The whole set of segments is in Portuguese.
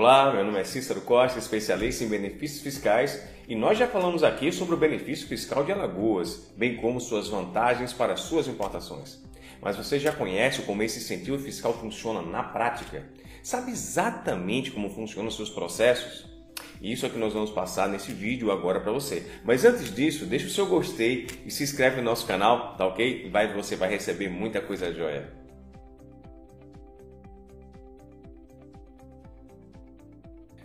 Olá, meu nome é Cícero Costa, especialista em benefícios fiscais, e nós já falamos aqui sobre o benefício fiscal de Alagoas, bem como suas vantagens para suas importações. Mas você já conhece como esse incentivo fiscal funciona na prática? Sabe exatamente como funcionam os seus processos? Isso é o que nós vamos passar nesse vídeo agora para você. Mas antes disso, deixa o seu gostei e se inscreve no nosso canal, tá ok? Vai, você vai receber muita coisa joia.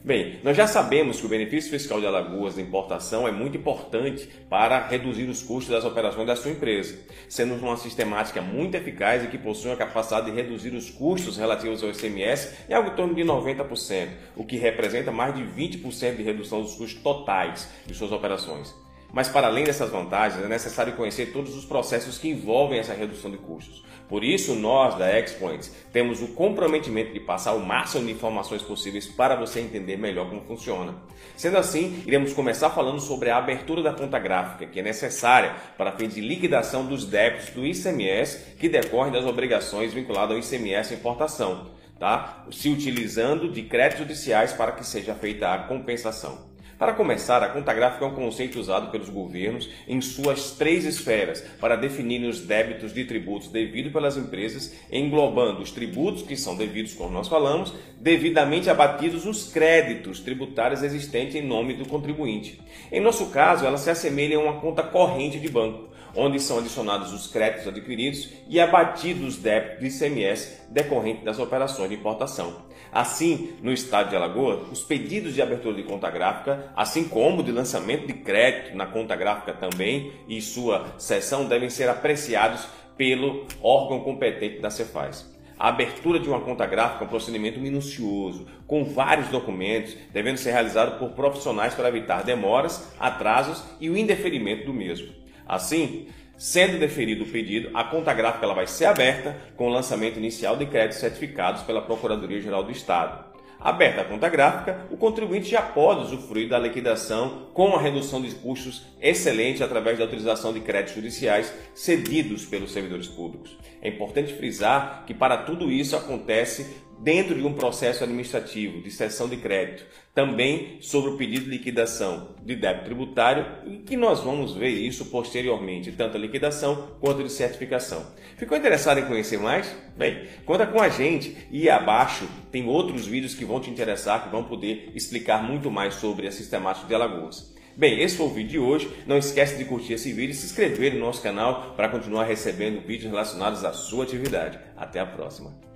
Bem, nós já sabemos que o benefício fiscal de Alagoas de importação é muito importante para reduzir os custos das operações da sua empresa, sendo uma sistemática muito eficaz e que possui a capacidade de reduzir os custos relativos ao ICMS em algo em torno de 90%, o que representa mais de 20% de redução dos custos totais de suas operações. Mas para além dessas vantagens, é necessário conhecer todos os processos que envolvem essa redução de custos. Por isso, nós da Expoints temos o comprometimento de passar o máximo de informações possíveis para você entender melhor como funciona. Sendo assim, iremos começar falando sobre a abertura da conta gráfica, que é necessária para fim de liquidação dos débitos do ICMS que decorrem das obrigações vinculadas ao ICMS importação, tá? se utilizando de créditos judiciais para que seja feita a compensação. Para começar, a conta gráfica é um conceito usado pelos governos em suas três esferas para definir os débitos de tributos devidos pelas empresas, englobando os tributos que são devidos, como nós falamos, devidamente abatidos os créditos tributários existentes em nome do contribuinte. Em nosso caso, ela se assemelha a uma conta corrente de banco, onde são adicionados os créditos adquiridos e abatidos os débitos de ICMS decorrente das operações de importação. Assim, no estado de Alagoas, os pedidos de abertura de conta gráfica, assim como de lançamento de crédito na conta gráfica também e sua cessão devem ser apreciados pelo órgão competente da Cefaz. A abertura de uma conta gráfica é um procedimento minucioso, com vários documentos, devendo ser realizado por profissionais para evitar demoras, atrasos e o indeferimento do mesmo. Assim, Sendo deferido o pedido, a conta gráfica ela vai ser aberta com o lançamento inicial de créditos certificados pela Procuradoria-Geral do Estado. Aberta a conta gráfica, o contribuinte já pode usufruir da liquidação com a redução de custos excelente através da utilização de créditos judiciais cedidos pelos servidores públicos. É importante frisar que para tudo isso acontece dentro de um processo administrativo de cessão de crédito, também sobre o pedido de liquidação de débito tributário e que nós vamos ver isso posteriormente, tanto a liquidação quanto de certificação. Ficou interessado em conhecer mais? Bem, conta com a gente e abaixo tem outros vídeos que vão te interessar, que vão poder explicar muito mais sobre a sistemática de Alagoas. Bem, esse foi o vídeo de hoje. Não esquece de curtir esse vídeo e se inscrever no nosso canal para continuar recebendo vídeos relacionados à sua atividade. Até a próxima!